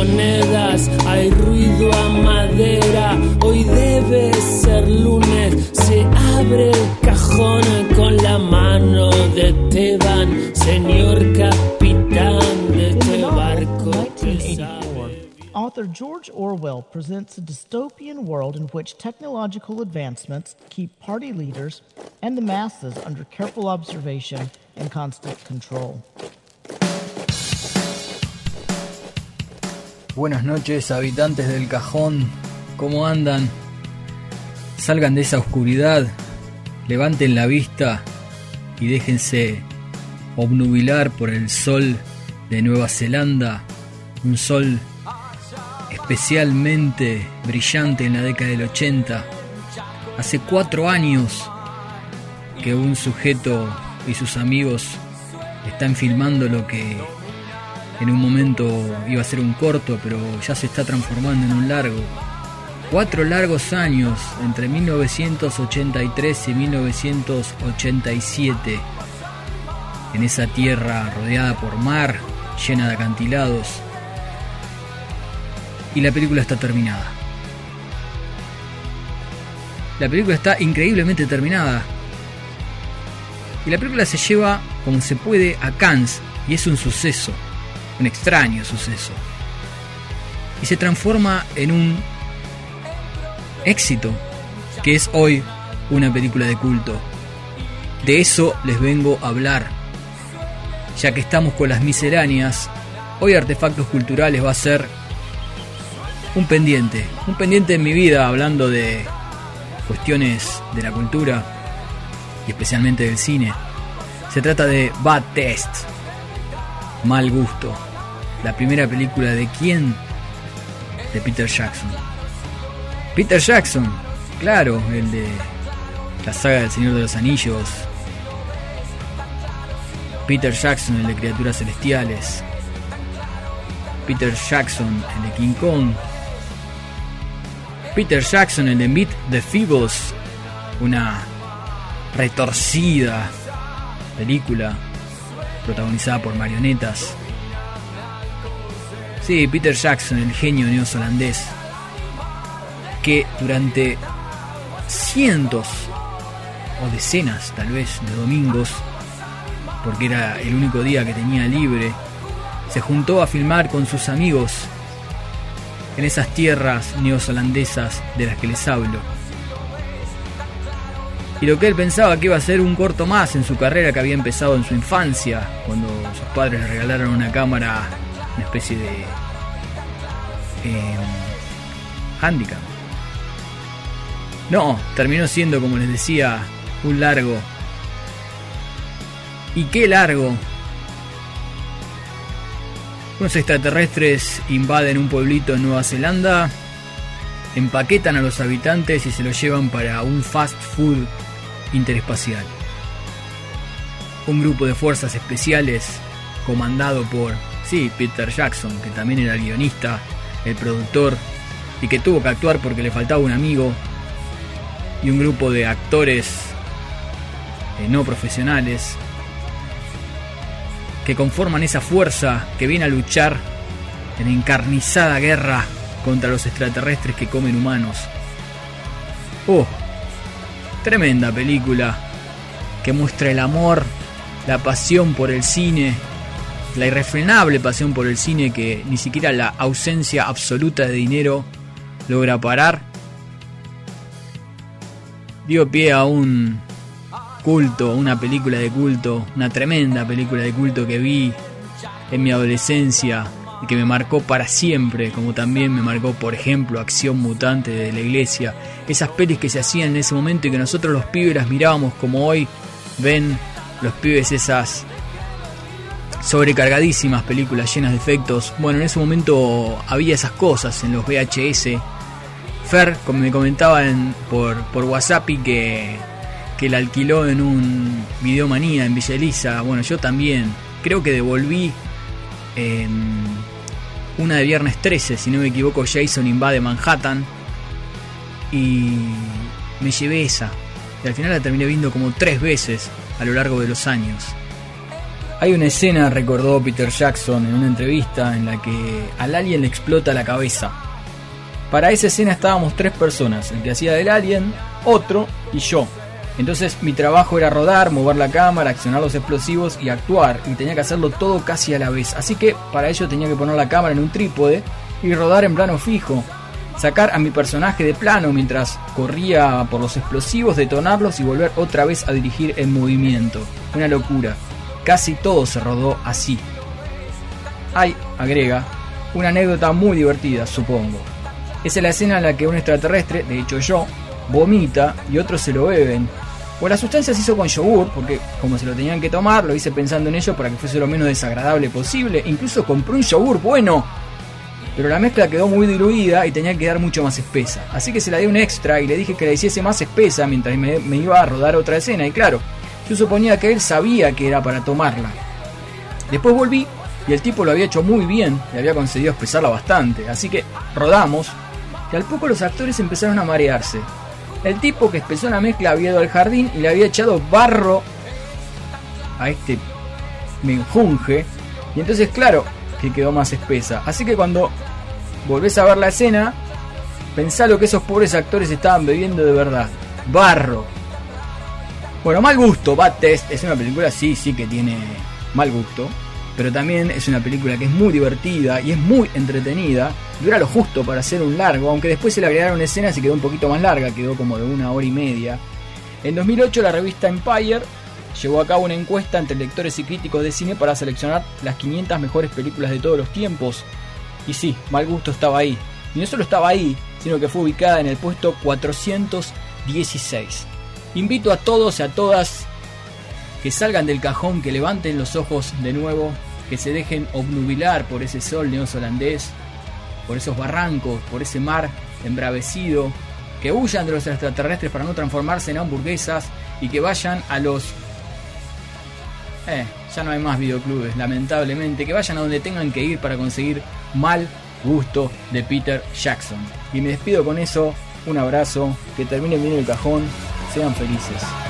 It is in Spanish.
monedas, hay ruido a madera. Hoy debe ser lunes, se abre el cajón con la mano de Teban, señor capitán de este barco. Author George Orwell presents a dystopian world in which technological advancements keep party leaders and the masses under careful observation and constant control. Buenas noches, habitantes del cajón. ¿Cómo andan? Salgan de esa oscuridad, levanten la vista y déjense obnubilar por el sol de Nueva Zelanda. Un sol especialmente brillante en la década del 80. Hace cuatro años que un sujeto y sus amigos están filmando lo que en un momento iba a ser un corto, pero ya se está transformando en un largo. Cuatro largos años entre 1983 y 1987 en esa tierra rodeada por mar, llena de acantilados. Y la película está terminada. La película está increíblemente terminada. Y la película se lleva como se puede a Cannes y es un suceso, un extraño suceso. Y se transforma en un éxito, que es hoy una película de culto. De eso les vengo a hablar. Ya que estamos con las misceláneas, hoy Artefactos Culturales va a ser un pendiente, un pendiente en mi vida hablando de cuestiones de la cultura y especialmente del cine. Se trata de Bad Test, Mal Gusto, la primera película de quién? De Peter Jackson. Peter Jackson, claro, el de la saga del Señor de los Anillos. Peter Jackson, el de Criaturas Celestiales. Peter Jackson, el de King Kong. Peter Jackson, el de Meet the Feebles, una retorcida película protagonizada por marionetas. Sí, Peter Jackson, el genio neozelandés, que durante cientos o decenas tal vez de domingos, porque era el único día que tenía libre, se juntó a filmar con sus amigos en esas tierras neozelandesas de las que les hablo. Y lo que él pensaba que iba a ser un corto más en su carrera que había empezado en su infancia, cuando sus padres le regalaron una cámara, una especie de eh, handicap. No, terminó siendo, como les decía, un largo. ¿Y qué largo? Unos extraterrestres invaden un pueblito en Nueva Zelanda, empaquetan a los habitantes y se los llevan para un fast food interespacial. Un grupo de fuerzas especiales comandado por, sí, Peter Jackson, que también era el guionista, el productor, y que tuvo que actuar porque le faltaba un amigo, y un grupo de actores eh, no profesionales que conforman esa fuerza que viene a luchar en encarnizada guerra contra los extraterrestres que comen humanos. Oh, tremenda película que muestra el amor, la pasión por el cine, la irrefrenable pasión por el cine que ni siquiera la ausencia absoluta de dinero logra parar. Dio pie a un culto, una película de culto, una tremenda película de culto que vi en mi adolescencia y que me marcó para siempre, como también me marcó, por ejemplo, Acción Mutante de la Iglesia, esas pelis que se hacían en ese momento y que nosotros los pibes las mirábamos como hoy ven los pibes esas sobrecargadísimas películas llenas de efectos. Bueno, en ese momento había esas cosas en los VHS. Fer como me comentaba en, por, por WhatsApp y que, que la alquiló en un Videomanía en Villa Elisa. Bueno, yo también creo que devolví una de viernes 13, si no me equivoco, Jason invade Manhattan. Y me llevé esa. Y al final la terminé viendo como tres veces a lo largo de los años. Hay una escena, recordó Peter Jackson en una entrevista, en la que al alien le explota la cabeza. Para esa escena estábamos tres personas, el que hacía del alien, otro y yo. Entonces mi trabajo era rodar, mover la cámara, accionar los explosivos y actuar, y tenía que hacerlo todo casi a la vez. Así que para ello tenía que poner la cámara en un trípode y rodar en plano fijo, sacar a mi personaje de plano mientras corría por los explosivos, detonarlos y volver otra vez a dirigir el movimiento. Una locura. Casi todo se rodó así. Hay, agrega, una anécdota muy divertida, supongo. Es la escena en la que un extraterrestre, de hecho yo, vomita y otros se lo beben. O la sustancia se hizo con yogur, porque como se lo tenían que tomar, lo hice pensando en ello para que fuese lo menos desagradable posible. Incluso compré un yogur bueno. Pero la mezcla quedó muy diluida y tenía que quedar mucho más espesa. Así que se la di un extra y le dije que la hiciese más espesa mientras me, me iba a rodar otra escena. Y claro, yo suponía que él sabía que era para tomarla. Después volví y el tipo lo había hecho muy bien y había conseguido espesarla bastante. Así que rodamos y al poco los actores empezaron a marearse. El tipo que espesó la mezcla había ido al jardín y le había echado barro a este menjunje. Y entonces, claro, que quedó más espesa. Así que cuando volvés a ver la escena, pensá lo que esos pobres actores estaban bebiendo de verdad. Barro. Bueno, mal gusto, Bad Test es una película, sí, sí que tiene mal gusto. Pero también es una película que es muy divertida y es muy entretenida. Dura lo justo para hacer un largo, aunque después se le agregaron escenas y quedó un poquito más larga, quedó como de una hora y media. En 2008 la revista Empire llevó a cabo una encuesta entre lectores y críticos de cine para seleccionar las 500 mejores películas de todos los tiempos. Y sí, Mal Gusto estaba ahí. Y no solo estaba ahí, sino que fue ubicada en el puesto 416. Invito a todos y a todas que salgan del cajón, que levanten los ojos de nuevo, que se dejen obnubilar por ese sol neozelandés, por esos barrancos, por ese mar embravecido, que huyan de los extraterrestres para no transformarse en hamburguesas y que vayan a los... Eh, ya no hay más videoclubes, lamentablemente, que vayan a donde tengan que ir para conseguir mal gusto de Peter Jackson. Y me despido con eso, un abrazo, que terminen bien el cajón, sean felices.